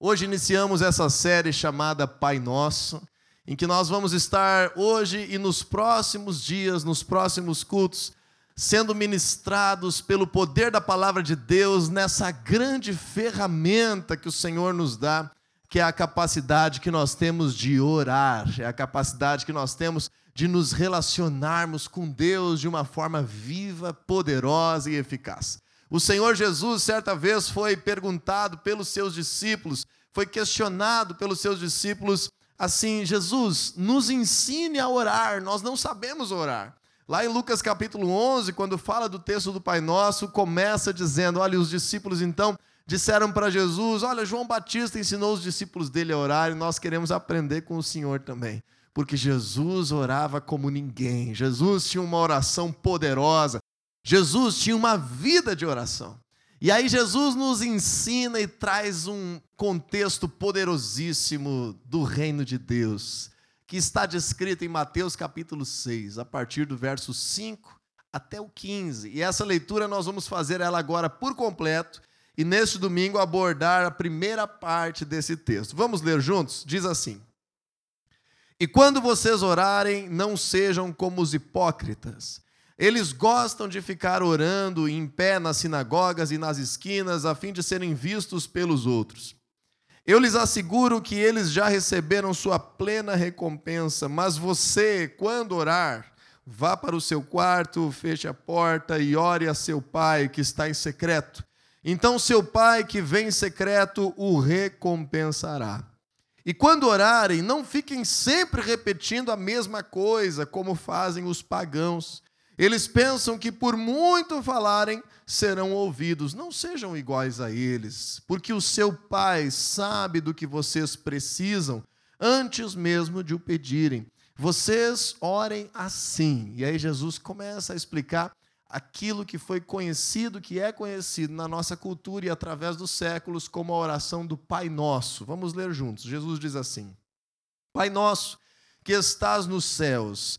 Hoje iniciamos essa série chamada Pai Nosso, em que nós vamos estar hoje e nos próximos dias, nos próximos cultos, sendo ministrados pelo poder da palavra de Deus nessa grande ferramenta que o Senhor nos dá, que é a capacidade que nós temos de orar, é a capacidade que nós temos de nos relacionarmos com Deus de uma forma viva, poderosa e eficaz. O Senhor Jesus, certa vez, foi perguntado pelos seus discípulos, foi questionado pelos seus discípulos assim: Jesus, nos ensine a orar, nós não sabemos orar. Lá em Lucas capítulo 11, quando fala do texto do Pai Nosso, começa dizendo: olha, os discípulos então disseram para Jesus: olha, João Batista ensinou os discípulos dele a orar e nós queremos aprender com o Senhor também. Porque Jesus orava como ninguém, Jesus tinha uma oração poderosa, Jesus tinha uma vida de oração. E aí Jesus nos ensina e traz um contexto poderosíssimo do reino de Deus, que está descrito em Mateus capítulo 6, a partir do verso 5 até o 15. E essa leitura nós vamos fazer ela agora por completo e neste domingo abordar a primeira parte desse texto. Vamos ler juntos? Diz assim: E quando vocês orarem, não sejam como os hipócritas eles gostam de ficar orando em pé nas sinagogas e nas esquinas, a fim de serem vistos pelos outros. Eu lhes asseguro que eles já receberam sua plena recompensa, mas você, quando orar, vá para o seu quarto, feche a porta e ore a seu pai que está em secreto. Então seu pai que vem em secreto o recompensará. E quando orarem, não fiquem sempre repetindo a mesma coisa, como fazem os pagãos eles pensam que por muito falarem serão ouvidos. Não sejam iguais a eles, porque o seu Pai sabe do que vocês precisam antes mesmo de o pedirem. Vocês orem assim. E aí Jesus começa a explicar aquilo que foi conhecido, que é conhecido na nossa cultura e através dos séculos como a oração do Pai Nosso. Vamos ler juntos. Jesus diz assim: Pai Nosso, que estás nos céus,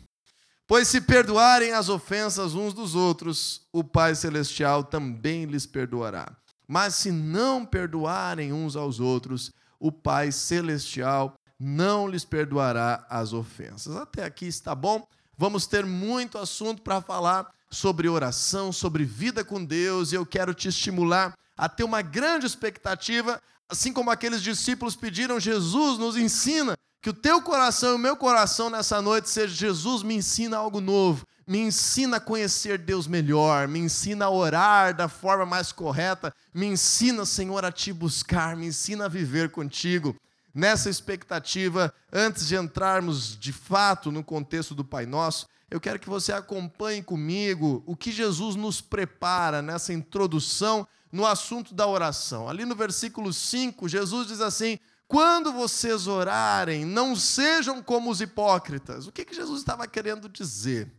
Pois se perdoarem as ofensas uns dos outros, o Pai Celestial também lhes perdoará. Mas se não perdoarem uns aos outros, o Pai Celestial não lhes perdoará as ofensas. Até aqui está bom? Vamos ter muito assunto para falar sobre oração, sobre vida com Deus, e eu quero te estimular a ter uma grande expectativa, assim como aqueles discípulos pediram, Jesus nos ensina que o teu coração e o meu coração nessa noite seja: Jesus, me ensina algo novo, me ensina a conhecer Deus melhor, me ensina a orar da forma mais correta, me ensina, Senhor, a te buscar, me ensina a viver contigo. Nessa expectativa, antes de entrarmos de fato no contexto do Pai Nosso, eu quero que você acompanhe comigo o que Jesus nos prepara nessa introdução no assunto da oração. Ali no versículo 5, Jesus diz assim: quando vocês orarem, não sejam como os hipócritas. O que, que Jesus estava querendo dizer?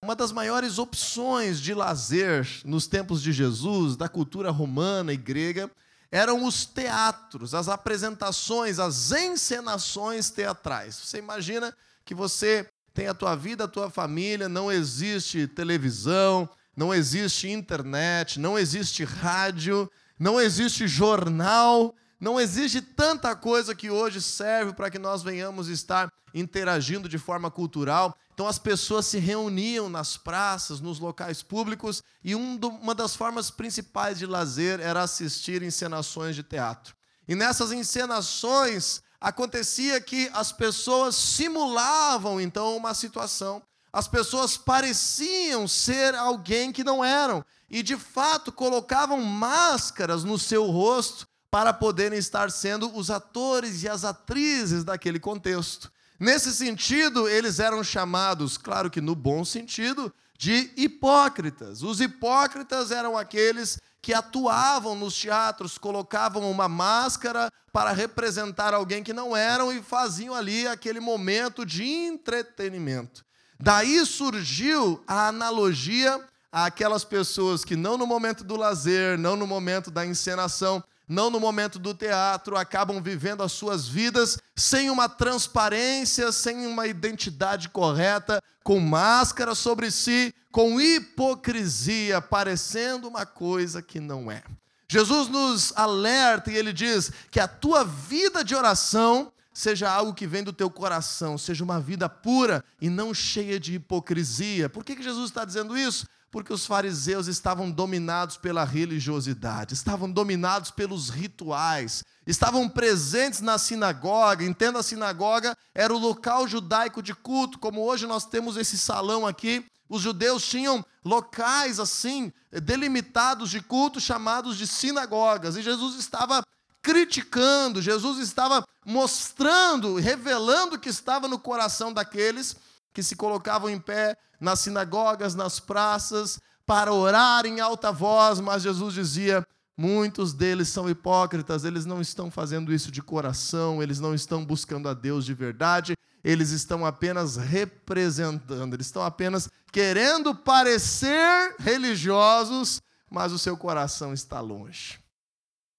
Uma das maiores opções de lazer nos tempos de Jesus, da cultura romana e grega, eram os teatros, as apresentações, as encenações teatrais. Você imagina que você tem a tua vida, a tua família, não existe televisão, não existe internet, não existe rádio, não existe jornal, não existe tanta coisa que hoje serve para que nós venhamos estar interagindo de forma cultural. Então as pessoas se reuniam nas praças, nos locais públicos, e uma das formas principais de lazer era assistir encenações de teatro. E nessas encenações acontecia que as pessoas simulavam então uma situação. As pessoas pareciam ser alguém que não eram e de fato colocavam máscaras no seu rosto para poderem estar sendo os atores e as atrizes daquele contexto. Nesse sentido, eles eram chamados, claro que no bom sentido, de hipócritas. Os hipócritas eram aqueles que atuavam nos teatros, colocavam uma máscara para representar alguém que não eram e faziam ali aquele momento de entretenimento. Daí surgiu a analogia àquelas pessoas que não no momento do lazer, não no momento da encenação, não no momento do teatro, acabam vivendo as suas vidas sem uma transparência, sem uma identidade correta, com máscara sobre si, com hipocrisia, parecendo uma coisa que não é. Jesus nos alerta e ele diz que a tua vida de oração seja algo que vem do teu coração, seja uma vida pura e não cheia de hipocrisia. Por que, que Jesus está dizendo isso? Porque os fariseus estavam dominados pela religiosidade, estavam dominados pelos rituais, estavam presentes na sinagoga. Entenda, a sinagoga era o local judaico de culto, como hoje nós temos esse salão aqui. Os judeus tinham locais assim, delimitados de culto, chamados de sinagogas, e Jesus estava criticando, Jesus estava mostrando, revelando o que estava no coração daqueles que se colocavam em pé nas sinagogas, nas praças, para orar em alta voz, mas Jesus dizia: muitos deles são hipócritas, eles não estão fazendo isso de coração, eles não estão buscando a Deus de verdade, eles estão apenas representando, eles estão apenas querendo parecer religiosos, mas o seu coração está longe.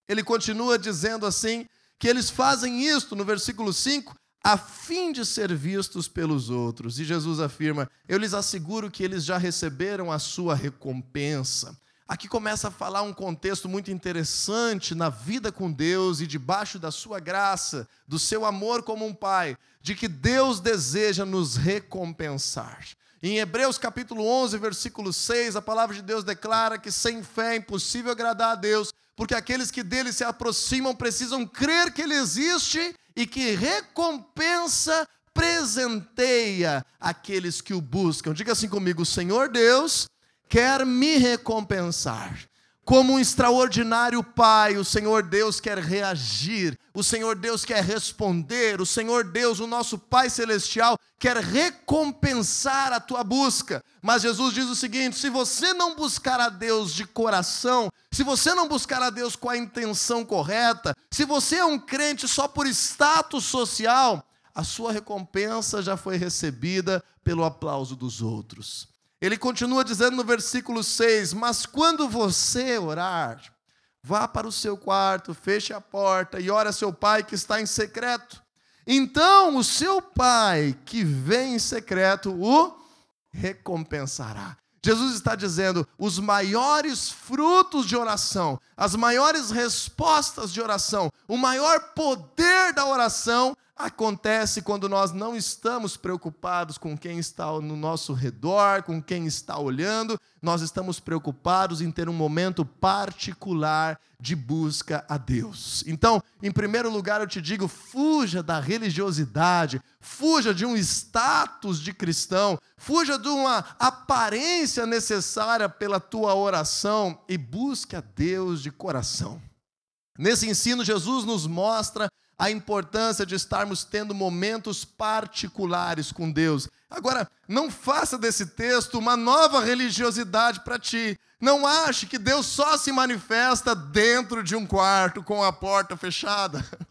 Ele continua dizendo assim: que eles fazem isto, no versículo 5, a fim de ser vistos pelos outros. E Jesus afirma: Eu lhes asseguro que eles já receberam a sua recompensa. Aqui começa a falar um contexto muito interessante na vida com Deus e debaixo da sua graça, do seu amor como um pai, de que Deus deseja nos recompensar. Em Hebreus capítulo 11, versículo 6, a palavra de Deus declara que sem fé é impossível agradar a Deus, porque aqueles que dele se aproximam precisam crer que ele existe e que recompensa presenteia aqueles que o buscam. Diga assim comigo: o Senhor Deus quer me recompensar. Como um extraordinário Pai, o Senhor Deus quer reagir, o Senhor Deus quer responder, o Senhor Deus, o nosso Pai Celestial, quer recompensar a tua busca. Mas Jesus diz o seguinte: se você não buscar a Deus de coração, se você não buscar a Deus com a intenção correta, se você é um crente só por status social, a sua recompensa já foi recebida pelo aplauso dos outros. Ele continua dizendo no versículo 6: Mas quando você orar, vá para o seu quarto, feche a porta e ore a seu pai que está em secreto. Então o seu pai que vem em secreto o recompensará. Jesus está dizendo: os maiores frutos de oração, as maiores respostas de oração, o maior poder da oração acontece quando nós não estamos preocupados com quem está no nosso redor, com quem está olhando, nós estamos preocupados em ter um momento particular de busca a Deus. Então, em primeiro lugar, eu te digo: fuja da religiosidade, fuja de um status de cristão, fuja de uma aparência necessária pela tua oração e busque a Deus de coração. Nesse ensino, Jesus nos mostra a importância de estarmos tendo momentos particulares com Deus. Agora, não faça desse texto uma nova religiosidade para ti. Não ache que Deus só se manifesta dentro de um quarto com a porta fechada.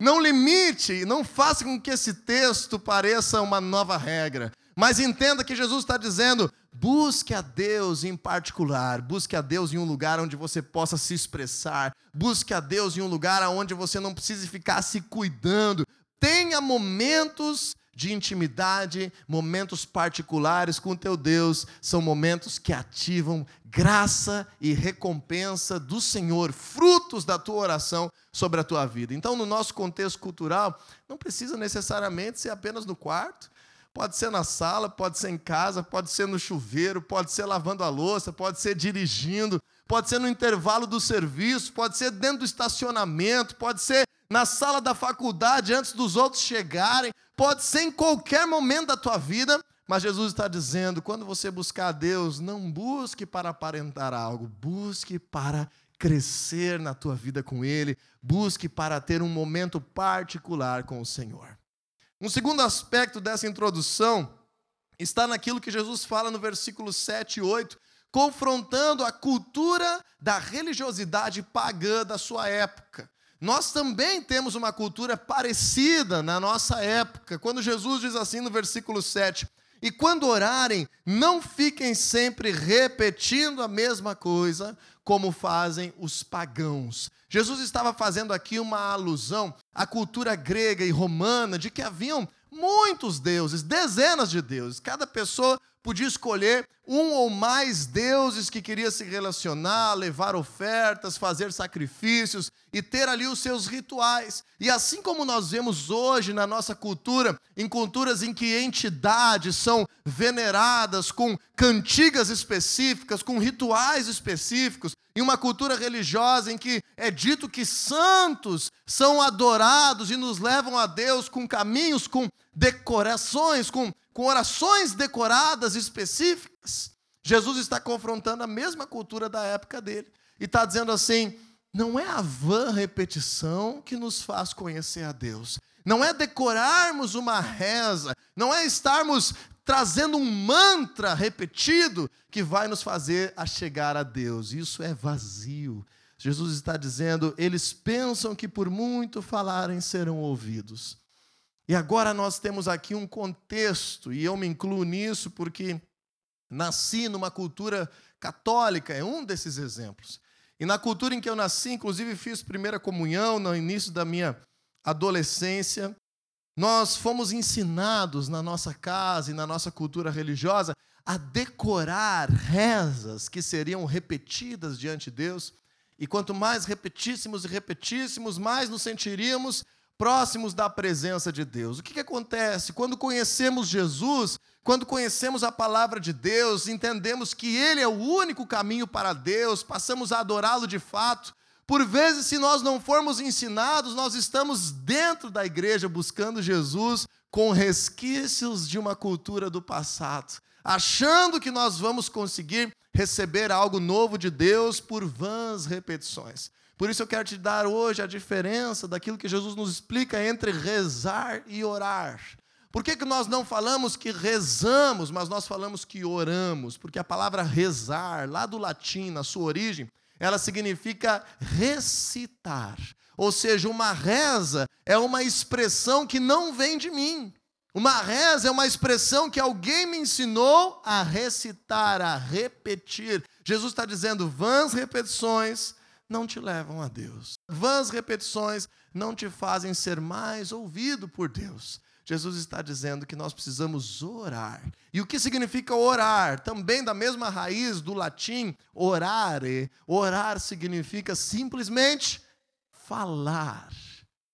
Não limite, não faça com que esse texto pareça uma nova regra. Mas entenda que Jesus está dizendo: busque a Deus em particular, busque a Deus em um lugar onde você possa se expressar, busque a Deus em um lugar onde você não precise ficar se cuidando. Tenha momentos de intimidade, momentos particulares com o teu Deus, são momentos que ativam graça e recompensa do Senhor, frutos da tua oração sobre a tua vida. Então, no nosso contexto cultural, não precisa necessariamente ser apenas no quarto, Pode ser na sala, pode ser em casa, pode ser no chuveiro, pode ser lavando a louça, pode ser dirigindo, pode ser no intervalo do serviço, pode ser dentro do estacionamento, pode ser na sala da faculdade antes dos outros chegarem, pode ser em qualquer momento da tua vida, mas Jesus está dizendo: quando você buscar a Deus, não busque para aparentar algo, busque para crescer na tua vida com Ele, busque para ter um momento particular com o Senhor. Um segundo aspecto dessa introdução está naquilo que Jesus fala no versículo 7 e 8, confrontando a cultura da religiosidade pagã da sua época. Nós também temos uma cultura parecida na nossa época, quando Jesus diz assim no versículo 7: E quando orarem, não fiquem sempre repetindo a mesma coisa, como fazem os pagãos. Jesus estava fazendo aqui uma alusão à cultura grega e romana de que haviam muitos deuses, dezenas de deuses. Cada pessoa podia escolher um ou mais deuses que queria se relacionar, levar ofertas, fazer sacrifícios e ter ali os seus rituais. E assim como nós vemos hoje na nossa cultura, em culturas em que entidades são veneradas com cantigas específicas, com rituais específicos, em uma cultura religiosa em que é dito que santos são adorados e nos levam a Deus com caminhos, com decorações, com com orações decoradas específicas, Jesus está confrontando a mesma cultura da época dele e está dizendo assim: não é a vã repetição que nos faz conhecer a Deus, não é decorarmos uma reza, não é estarmos trazendo um mantra repetido que vai nos fazer a chegar a Deus. Isso é vazio. Jesus está dizendo: eles pensam que por muito falarem serão ouvidos. E agora nós temos aqui um contexto, e eu me incluo nisso porque nasci numa cultura católica, é um desses exemplos. E na cultura em que eu nasci, inclusive fiz primeira comunhão no início da minha adolescência, nós fomos ensinados na nossa casa e na nossa cultura religiosa a decorar rezas que seriam repetidas diante de Deus. E quanto mais repetíssemos e repetíssemos, mais nos sentiríamos próximos da presença de Deus. O que, que acontece? Quando conhecemos Jesus, quando conhecemos a palavra de Deus, entendemos que Ele é o único caminho para Deus, passamos a adorá-lo de fato. Por vezes, se nós não formos ensinados, nós estamos dentro da igreja buscando Jesus com resquícios de uma cultura do passado, achando que nós vamos conseguir receber algo novo de Deus por vãs repetições. Por isso eu quero te dar hoje a diferença daquilo que Jesus nos explica entre rezar e orar. Por que, que nós não falamos que rezamos, mas nós falamos que oramos? Porque a palavra rezar, lá do latim, na sua origem, ela significa recitar. Ou seja, uma reza é uma expressão que não vem de mim. Uma reza é uma expressão que alguém me ensinou a recitar, a repetir. Jesus está dizendo vãs repetições não te levam a Deus. Vãs repetições não te fazem ser mais ouvido por Deus. Jesus está dizendo que nós precisamos orar. E o que significa orar? Também da mesma raiz do latim, orare. Orar significa simplesmente falar,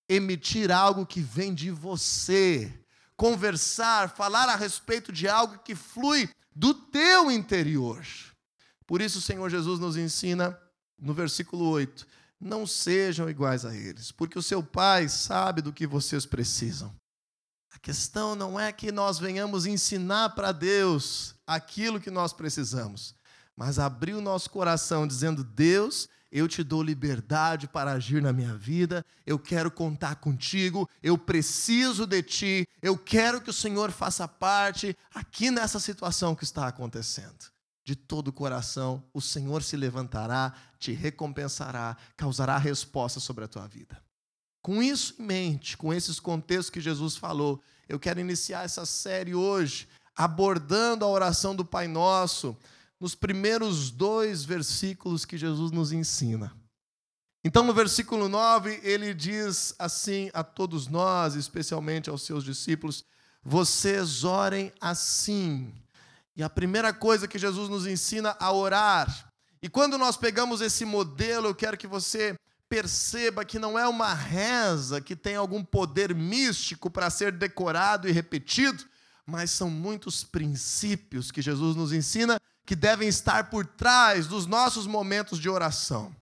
emitir algo que vem de você, conversar, falar a respeito de algo que flui do teu interior. Por isso o Senhor Jesus nos ensina no versículo 8: Não sejam iguais a eles, porque o seu Pai sabe do que vocês precisam. A questão não é que nós venhamos ensinar para Deus aquilo que nós precisamos, mas abrir o nosso coração dizendo: Deus, eu te dou liberdade para agir na minha vida, eu quero contar contigo, eu preciso de ti, eu quero que o Senhor faça parte aqui nessa situação que está acontecendo de todo o coração, o Senhor se levantará, te recompensará, causará resposta sobre a tua vida. Com isso em mente, com esses contextos que Jesus falou, eu quero iniciar essa série hoje abordando a oração do Pai Nosso nos primeiros dois versículos que Jesus nos ensina. Então, no versículo 9, ele diz assim a todos nós, especialmente aos seus discípulos: Vocês orem assim. E a primeira coisa que Jesus nos ensina a orar. E quando nós pegamos esse modelo, eu quero que você perceba que não é uma reza que tem algum poder místico para ser decorado e repetido, mas são muitos princípios que Jesus nos ensina que devem estar por trás dos nossos momentos de oração.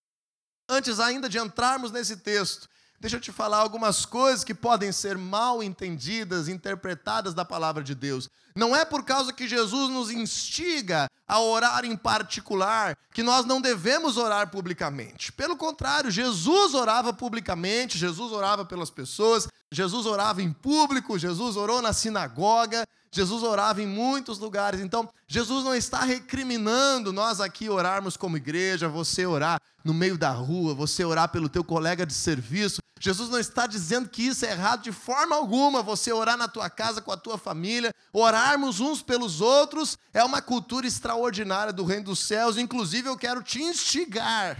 Antes ainda de entrarmos nesse texto, Deixa eu te falar algumas coisas que podem ser mal entendidas, interpretadas da palavra de Deus. Não é por causa que Jesus nos instiga a orar em particular que nós não devemos orar publicamente. Pelo contrário, Jesus orava publicamente, Jesus orava pelas pessoas, Jesus orava em público, Jesus orou na sinagoga, Jesus orava em muitos lugares. Então, Jesus não está recriminando nós aqui orarmos como igreja, você orar no meio da rua, você orar pelo teu colega de serviço. Jesus não está dizendo que isso é errado de forma alguma, você orar na tua casa com a tua família, orarmos uns pelos outros, é uma cultura extraordinária do reino dos céus. Inclusive, eu quero te instigar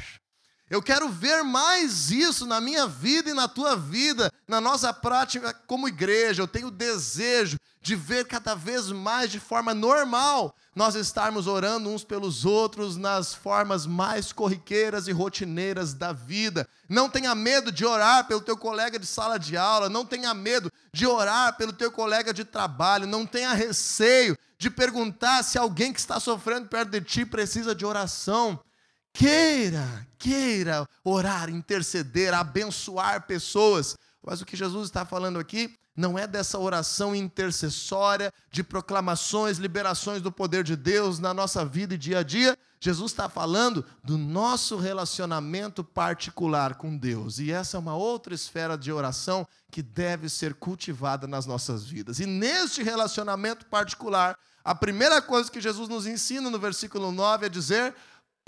eu quero ver mais isso na minha vida e na tua vida, na nossa prática como igreja. Eu tenho desejo de ver cada vez mais de forma normal nós estarmos orando uns pelos outros nas formas mais corriqueiras e rotineiras da vida. Não tenha medo de orar pelo teu colega de sala de aula, não tenha medo de orar pelo teu colega de trabalho, não tenha receio de perguntar se alguém que está sofrendo perto de ti precisa de oração. Queira, queira orar, interceder, abençoar pessoas. Mas o que Jesus está falando aqui não é dessa oração intercessória, de proclamações, liberações do poder de Deus na nossa vida e dia a dia. Jesus está falando do nosso relacionamento particular com Deus. E essa é uma outra esfera de oração que deve ser cultivada nas nossas vidas. E neste relacionamento particular, a primeira coisa que Jesus nos ensina no versículo 9 é dizer: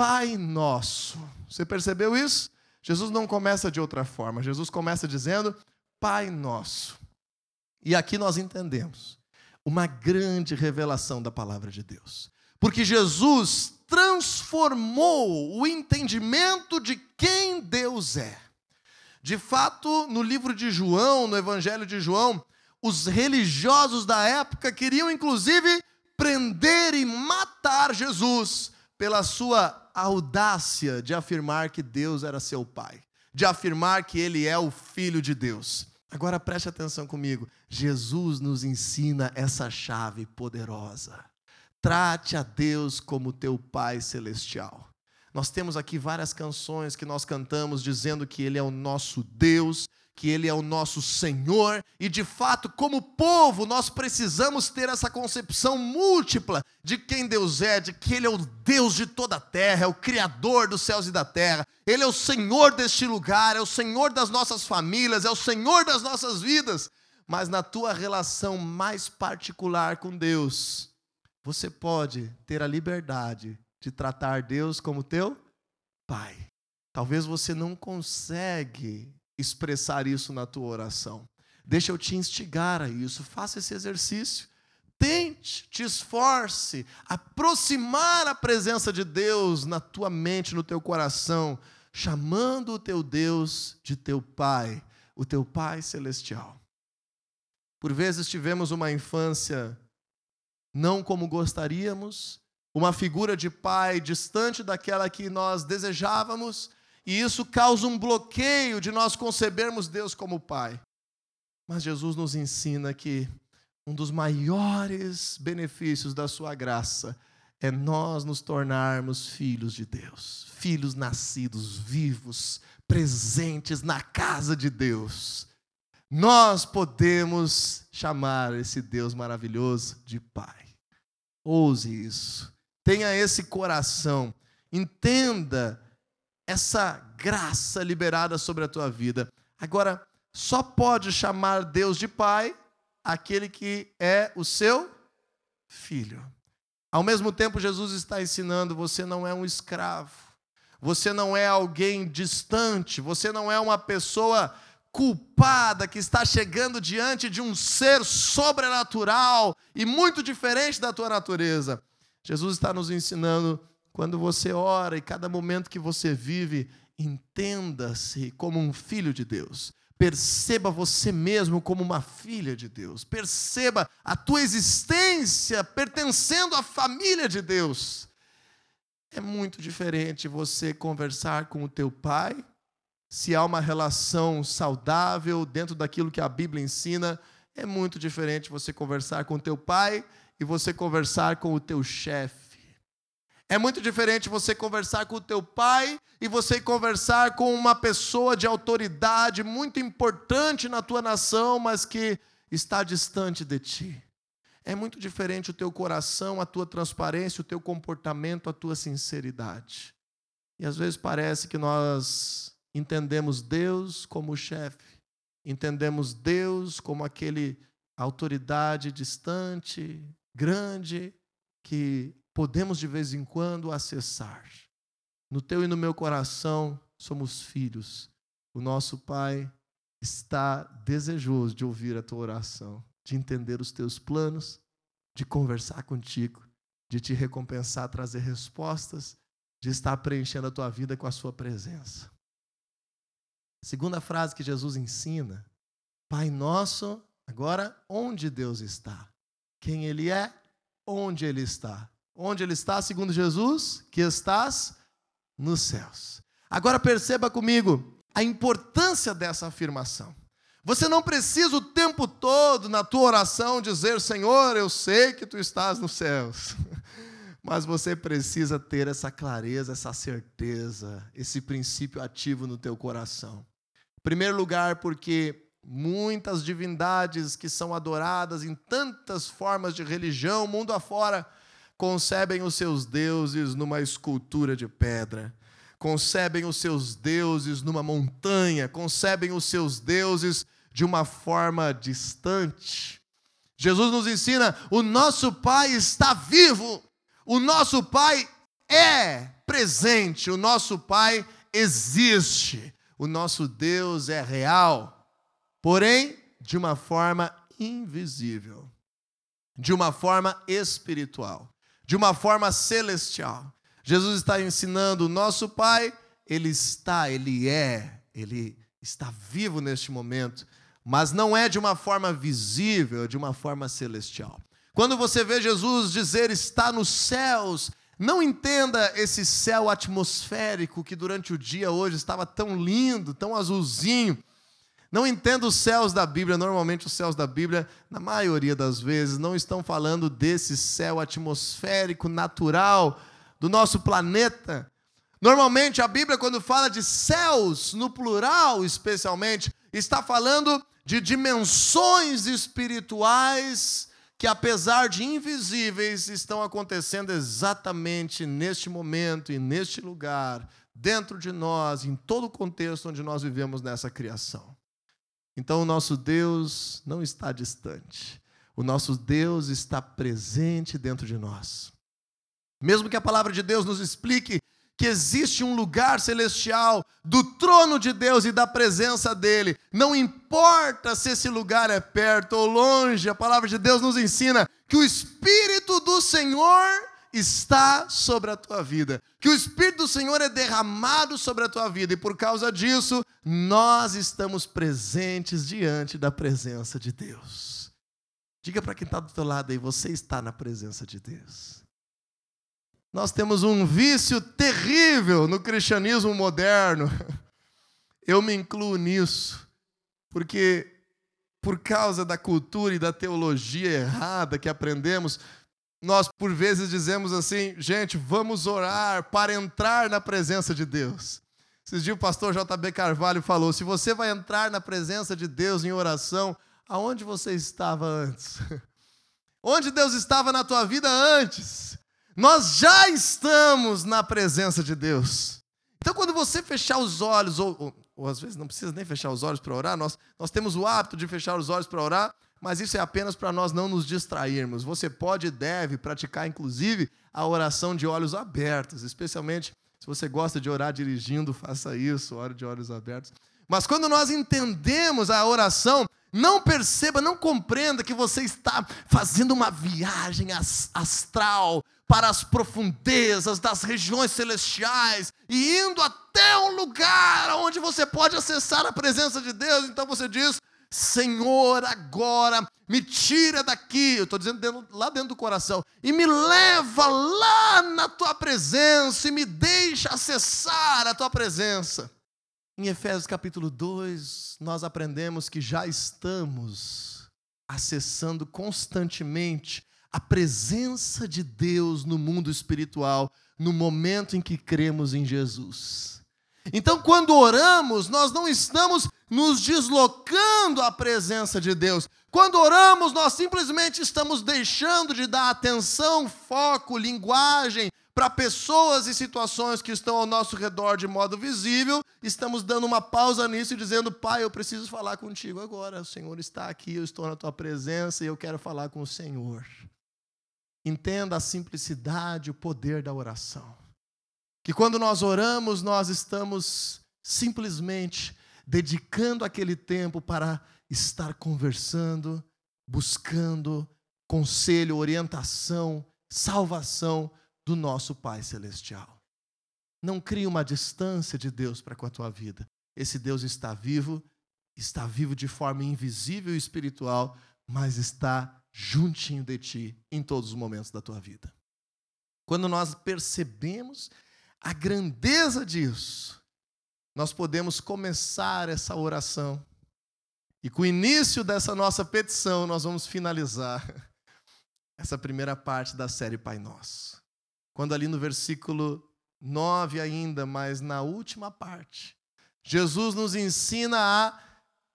Pai Nosso. Você percebeu isso? Jesus não começa de outra forma. Jesus começa dizendo Pai Nosso. E aqui nós entendemos uma grande revelação da palavra de Deus. Porque Jesus transformou o entendimento de quem Deus é. De fato, no livro de João, no Evangelho de João, os religiosos da época queriam inclusive prender e matar Jesus pela sua audácia de afirmar que Deus era seu pai, de afirmar que ele é o filho de Deus. Agora preste atenção comigo. Jesus nos ensina essa chave poderosa. Trate a Deus como teu Pai celestial. Nós temos aqui várias canções que nós cantamos dizendo que Ele é o nosso Deus, que Ele é o nosso Senhor, e de fato, como povo, nós precisamos ter essa concepção múltipla de quem Deus é, de que Ele é o Deus de toda a terra, é o Criador dos céus e da terra, Ele é o Senhor deste lugar, é o Senhor das nossas famílias, é o Senhor das nossas vidas. Mas na tua relação mais particular com Deus, você pode ter a liberdade de tratar Deus como teu Pai. Talvez você não consegue expressar isso na tua oração. Deixa eu te instigar a isso. Faça esse exercício. Tente, te esforce, aproximar a presença de Deus na tua mente, no teu coração, chamando o teu Deus de teu Pai, o teu Pai celestial. Por vezes tivemos uma infância não como gostaríamos, uma figura de pai distante daquela que nós desejávamos, e isso causa um bloqueio de nós concebermos Deus como Pai. Mas Jesus nos ensina que um dos maiores benefícios da Sua graça é nós nos tornarmos filhos de Deus, filhos nascidos, vivos, presentes na casa de Deus. Nós podemos chamar esse Deus maravilhoso de Pai. Ouse isso. Tenha esse coração. Entenda essa graça liberada sobre a tua vida. Agora, só pode chamar Deus de Pai aquele que é o seu filho. Ao mesmo tempo, Jesus está ensinando: você não é um escravo, você não é alguém distante, você não é uma pessoa culpada que está chegando diante de um ser sobrenatural e muito diferente da tua natureza. Jesus está nos ensinando quando você ora e cada momento que você vive, entenda-se como um filho de Deus. Perceba você mesmo como uma filha de Deus. Perceba a tua existência pertencendo à família de Deus. É muito diferente você conversar com o teu pai, se há uma relação saudável dentro daquilo que a Bíblia ensina, é muito diferente você conversar com o teu pai e você conversar com o teu chefe é muito diferente você conversar com o teu pai e você conversar com uma pessoa de autoridade muito importante na tua nação, mas que está distante de ti. É muito diferente o teu coração, a tua transparência, o teu comportamento, a tua sinceridade. E às vezes parece que nós entendemos Deus como chefe entendemos Deus como aquele autoridade distante, grande, que podemos de vez em quando acessar. No teu e no meu coração somos filhos. O nosso Pai está desejoso de ouvir a tua oração, de entender os teus planos, de conversar contigo, de te recompensar, trazer respostas, de estar preenchendo a tua vida com a sua presença. Segunda frase que Jesus ensina: Pai nosso, agora onde Deus está? Quem Ele é? Onde Ele está? Onde Ele está, segundo Jesus? Que estás nos céus. Agora perceba comigo a importância dessa afirmação. Você não precisa o tempo todo na tua oração dizer: Senhor, eu sei que tu estás nos céus. Mas você precisa ter essa clareza, essa certeza, esse princípio ativo no teu coração. Em primeiro lugar, porque muitas divindades que são adoradas em tantas formas de religião, mundo afora, concebem os seus deuses numa escultura de pedra, concebem os seus deuses numa montanha, concebem os seus deuses de uma forma distante. Jesus nos ensina: o nosso Pai está vivo, o nosso Pai é presente, o nosso Pai existe. O nosso Deus é real, porém de uma forma invisível, de uma forma espiritual, de uma forma celestial. Jesus está ensinando o nosso Pai, ele está, ele é, ele está vivo neste momento, mas não é de uma forma visível, é de uma forma celestial. Quando você vê Jesus dizer está nos céus, não entenda esse céu atmosférico que durante o dia hoje estava tão lindo, tão azulzinho. Não entenda os céus da Bíblia. Normalmente, os céus da Bíblia, na maioria das vezes, não estão falando desse céu atmosférico, natural, do nosso planeta. Normalmente, a Bíblia, quando fala de céus, no plural especialmente, está falando de dimensões espirituais que, apesar de invisíveis, estão acontecendo exatamente neste momento e neste lugar, dentro de nós, em todo o contexto onde nós vivemos nessa criação. Então, o nosso Deus não está distante, o nosso Deus está presente dentro de nós. Mesmo que a palavra de Deus nos explique que existe um lugar celestial do trono de Deus e da presença dele. Não importa se esse lugar é perto ou longe, a palavra de Deus nos ensina que o Espírito do Senhor está sobre a tua vida, que o Espírito do Senhor é derramado sobre a tua vida e por causa disso nós estamos presentes diante da presença de Deus. Diga para quem está do teu lado aí, você está na presença de Deus. Nós temos um vício terrível no cristianismo moderno. Eu me incluo nisso, porque por causa da cultura e da teologia errada que aprendemos, nós por vezes dizemos assim, gente, vamos orar para entrar na presença de Deus. Esses dias o pastor JB Carvalho falou: se você vai entrar na presença de Deus em oração, aonde você estava antes? Onde Deus estava na tua vida antes? Nós já estamos na presença de Deus. Então, quando você fechar os olhos, ou, ou, ou às vezes não precisa nem fechar os olhos para orar, nós, nós temos o hábito de fechar os olhos para orar, mas isso é apenas para nós não nos distrairmos. Você pode e deve praticar, inclusive, a oração de olhos abertos, especialmente se você gosta de orar dirigindo, faça isso, ore de olhos abertos. Mas quando nós entendemos a oração, não perceba, não compreenda que você está fazendo uma viagem astral para as profundezas das regiões celestiais e indo até um lugar onde você pode acessar a presença de Deus. Então você diz: Senhor, agora me tira daqui, eu estou dizendo dentro, lá dentro do coração, e me leva lá na tua presença e me deixa acessar a tua presença. Em Efésios capítulo 2, nós aprendemos que já estamos acessando constantemente a presença de Deus no mundo espiritual no momento em que cremos em Jesus. Então, quando oramos, nós não estamos nos deslocando à presença de Deus. Quando oramos, nós simplesmente estamos deixando de dar atenção, foco, linguagem para pessoas e situações que estão ao nosso redor de modo visível, estamos dando uma pausa nisso e dizendo: Pai, eu preciso falar contigo agora. O Senhor está aqui, eu estou na tua presença e eu quero falar com o Senhor. Entenda a simplicidade, o poder da oração. Que quando nós oramos, nós estamos simplesmente dedicando aquele tempo para estar conversando, buscando conselho, orientação, salvação do nosso Pai Celestial. Não crie uma distância de Deus para com a tua vida. Esse Deus está vivo, está vivo de forma invisível e espiritual, mas está juntinho de ti em todos os momentos da tua vida. Quando nós percebemos a grandeza disso, nós podemos começar essa oração. E com o início dessa nossa petição, nós vamos finalizar essa primeira parte da série Pai Nosso. Quando ali no versículo 9 ainda, mas na última parte, Jesus nos ensina a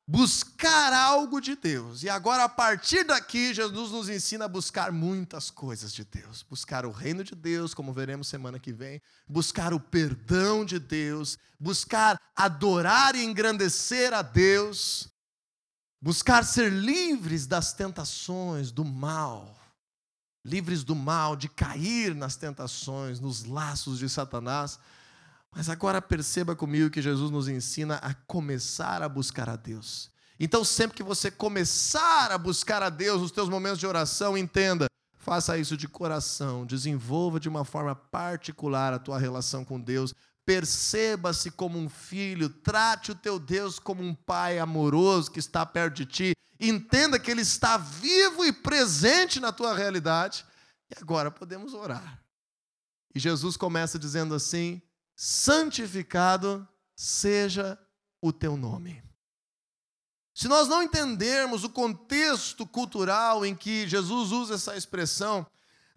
buscar algo de Deus. E agora, a partir daqui, Jesus nos ensina a buscar muitas coisas de Deus. Buscar o reino de Deus, como veremos semana que vem. Buscar o perdão de Deus. Buscar adorar e engrandecer a Deus. Buscar ser livres das tentações, do mal. Livres do mal, de cair nas tentações, nos laços de Satanás mas agora perceba comigo que Jesus nos ensina a começar a buscar a Deus. Então, sempre que você começar a buscar a Deus nos teus momentos de oração, entenda, faça isso de coração, desenvolva de uma forma particular a tua relação com Deus. Perceba-se como um filho, trate o teu Deus como um pai amoroso que está perto de ti. Entenda que ele está vivo e presente na tua realidade. E agora podemos orar. E Jesus começa dizendo assim: santificado seja o teu nome. Se nós não entendermos o contexto cultural em que Jesus usa essa expressão,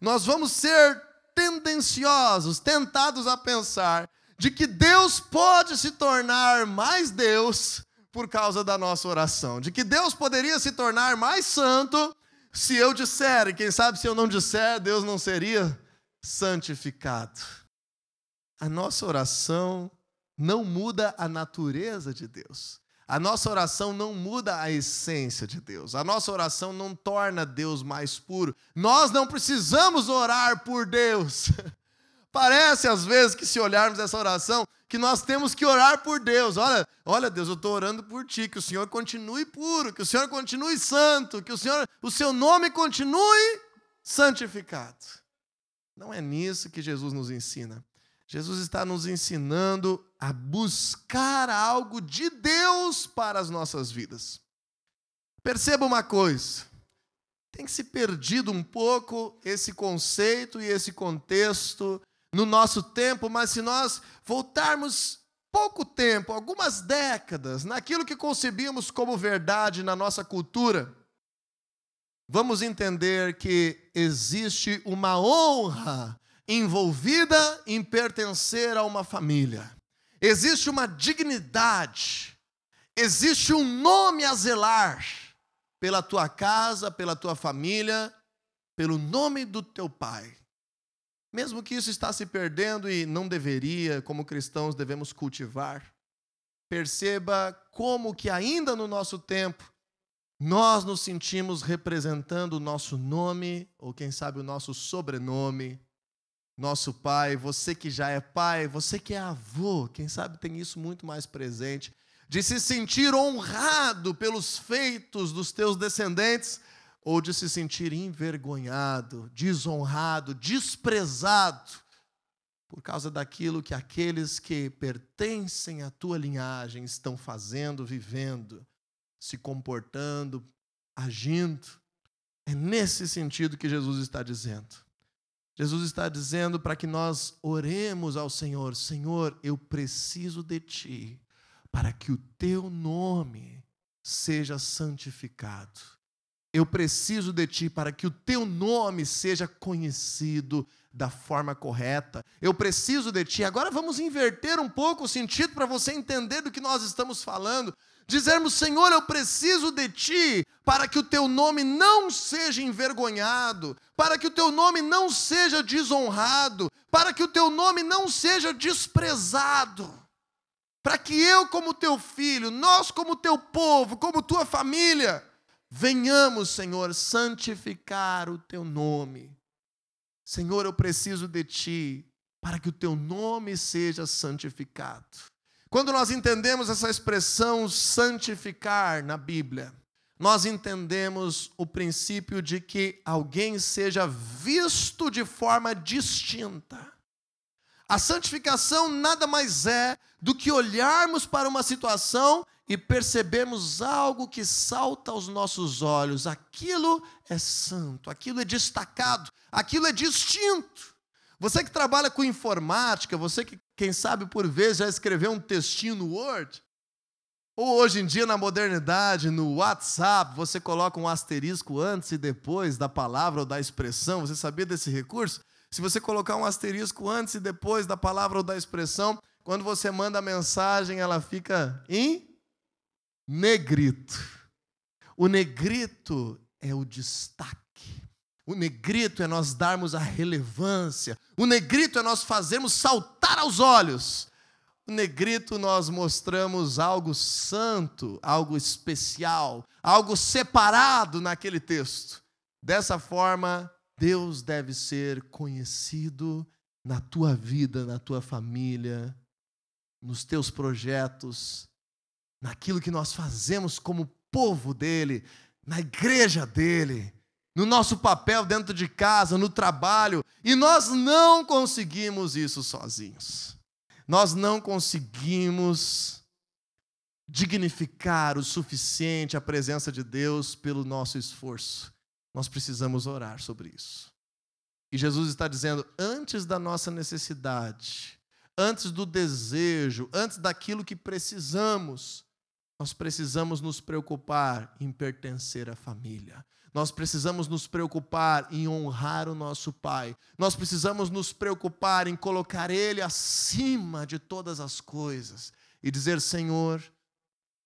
nós vamos ser tendenciosos, tentados a pensar de que Deus pode se tornar mais Deus por causa da nossa oração, de que Deus poderia se tornar mais santo se eu disser, e quem sabe se eu não disser, Deus não seria santificado. A nossa oração não muda a natureza de Deus. A nossa oração não muda a essência de Deus. A nossa oração não torna Deus mais puro. Nós não precisamos orar por Deus. Parece às vezes que se olharmos essa oração, que nós temos que orar por Deus. Olha, olha Deus, eu estou orando por ti, que o Senhor continue puro, que o Senhor continue santo, que o Senhor, o seu nome continue santificado. Não é nisso que Jesus nos ensina. Jesus está nos ensinando a buscar algo de Deus para as nossas vidas. Perceba uma coisa: tem se perdido um pouco esse conceito e esse contexto no nosso tempo, mas se nós voltarmos pouco tempo, algumas décadas, naquilo que concebíamos como verdade na nossa cultura, vamos entender que existe uma honra envolvida em pertencer a uma família. Existe uma dignidade, existe um nome a zelar pela tua casa, pela tua família, pelo nome do teu pai. Mesmo que isso está se perdendo e não deveria, como cristãos devemos cultivar, perceba como que ainda no nosso tempo nós nos sentimos representando o nosso nome, ou quem sabe o nosso sobrenome, nosso pai, você que já é pai, você que é avô, quem sabe tem isso muito mais presente, de se sentir honrado pelos feitos dos teus descendentes, ou de se sentir envergonhado, desonrado, desprezado, por causa daquilo que aqueles que pertencem à tua linhagem estão fazendo, vivendo, se comportando, agindo. É nesse sentido que Jesus está dizendo. Jesus está dizendo para que nós oremos ao Senhor: Senhor, eu preciso de Ti, para que o Teu nome seja santificado. Eu preciso de Ti para que o Teu nome seja conhecido da forma correta. Eu preciso de Ti. Agora vamos inverter um pouco o sentido para você entender do que nós estamos falando dizermos: Senhor, eu preciso de ti, para que o teu nome não seja envergonhado, para que o teu nome não seja desonrado, para que o teu nome não seja desprezado, para que eu, como teu filho, nós, como teu povo, como tua família, venhamos, Senhor, santificar o teu nome. Senhor, eu preciso de ti para que o teu nome seja santificado. Quando nós entendemos essa expressão santificar na Bíblia, nós entendemos o princípio de que alguém seja visto de forma distinta. A santificação nada mais é do que olharmos para uma situação e percebemos algo que salta aos nossos olhos. Aquilo é santo, aquilo é destacado, aquilo é distinto. Você que trabalha com informática, você que, quem sabe, por vezes já escreveu um textinho no Word, ou hoje em dia, na modernidade, no WhatsApp, você coloca um asterisco antes e depois da palavra ou da expressão. Você sabia desse recurso? Se você colocar um asterisco antes e depois da palavra ou da expressão, quando você manda a mensagem, ela fica em negrito. O negrito é o destaque. O negrito é nós darmos a relevância. O negrito é nós fazermos saltar aos olhos. O negrito nós mostramos algo santo, algo especial, algo separado naquele texto. Dessa forma, Deus deve ser conhecido na tua vida, na tua família, nos teus projetos, naquilo que nós fazemos como povo dele, na igreja dele, no nosso papel dentro de casa, no trabalho, e nós não conseguimos isso sozinhos. Nós não conseguimos dignificar o suficiente a presença de Deus pelo nosso esforço. Nós precisamos orar sobre isso. E Jesus está dizendo: antes da nossa necessidade, antes do desejo, antes daquilo que precisamos, nós precisamos nos preocupar em pertencer à família. Nós precisamos nos preocupar em honrar o nosso Pai. Nós precisamos nos preocupar em colocar Ele acima de todas as coisas e dizer: Senhor,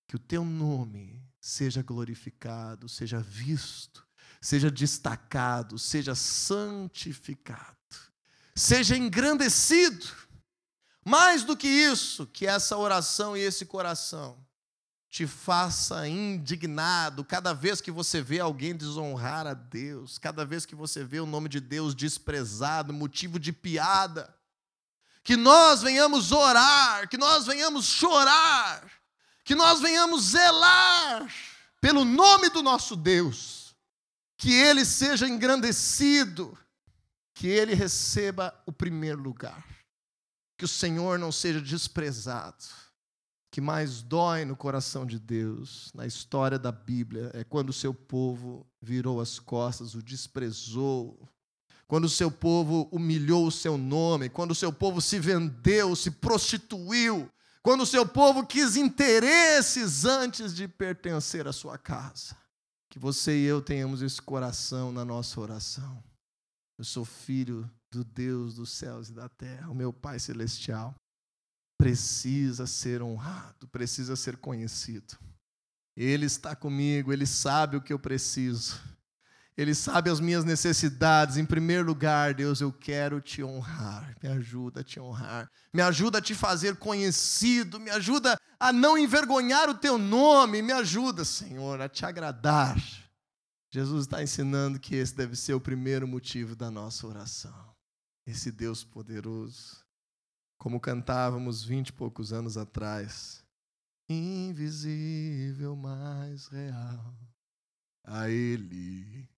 que o Teu nome seja glorificado, seja visto, seja destacado, seja santificado, seja engrandecido. Mais do que isso, que essa oração e esse coração te faça indignado cada vez que você vê alguém desonrar a Deus, cada vez que você vê o nome de Deus desprezado, motivo de piada. Que nós venhamos orar, que nós venhamos chorar, que nós venhamos zelar pelo nome do nosso Deus, que ele seja engrandecido, que ele receba o primeiro lugar, que o Senhor não seja desprezado que mais dói no coração de Deus, na história da Bíblia, é quando o seu povo virou as costas, o desprezou, quando o seu povo humilhou o seu nome, quando o seu povo se vendeu, se prostituiu, quando o seu povo quis interesses antes de pertencer à sua casa. Que você e eu tenhamos esse coração na nossa oração. Eu sou filho do Deus dos céus e da terra, o meu Pai celestial precisa ser honrado, precisa ser conhecido. Ele está comigo, ele sabe o que eu preciso. Ele sabe as minhas necessidades. Em primeiro lugar, Deus, eu quero te honrar. Me ajuda a te honrar. Me ajuda a te fazer conhecido. Me ajuda a não envergonhar o teu nome. Me ajuda, Senhor, a te agradar. Jesus está ensinando que esse deve ser o primeiro motivo da nossa oração. Esse Deus poderoso como cantávamos vinte e poucos anos atrás. Invisível, mas real, a Ele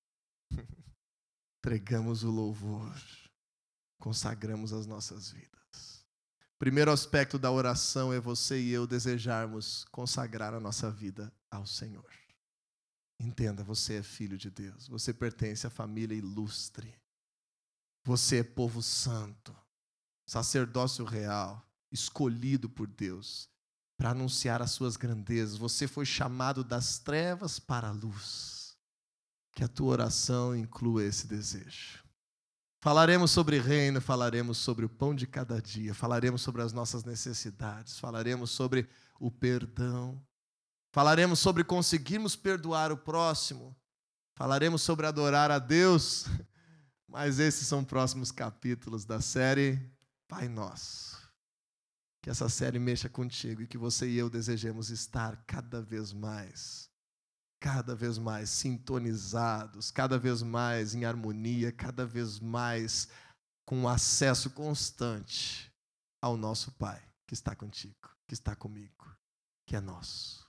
entregamos o louvor, consagramos as nossas vidas. Primeiro aspecto da oração é você e eu desejarmos consagrar a nossa vida ao Senhor. Entenda, você é filho de Deus, você pertence à família ilustre, você é povo santo sacerdócio real, escolhido por Deus para anunciar as suas grandezas. Você foi chamado das trevas para a luz. Que a tua oração inclua esse desejo. Falaremos sobre reino, falaremos sobre o pão de cada dia, falaremos sobre as nossas necessidades, falaremos sobre o perdão, falaremos sobre conseguirmos perdoar o próximo, falaremos sobre adorar a Deus Mas esses são próximos capítulos da série Pai Nosso. Que essa série mexa contigo e que você e eu desejemos estar cada vez mais, cada vez mais sintonizados, cada vez mais em harmonia, cada vez mais com acesso constante ao nosso Pai que está contigo, que está comigo, que é nosso.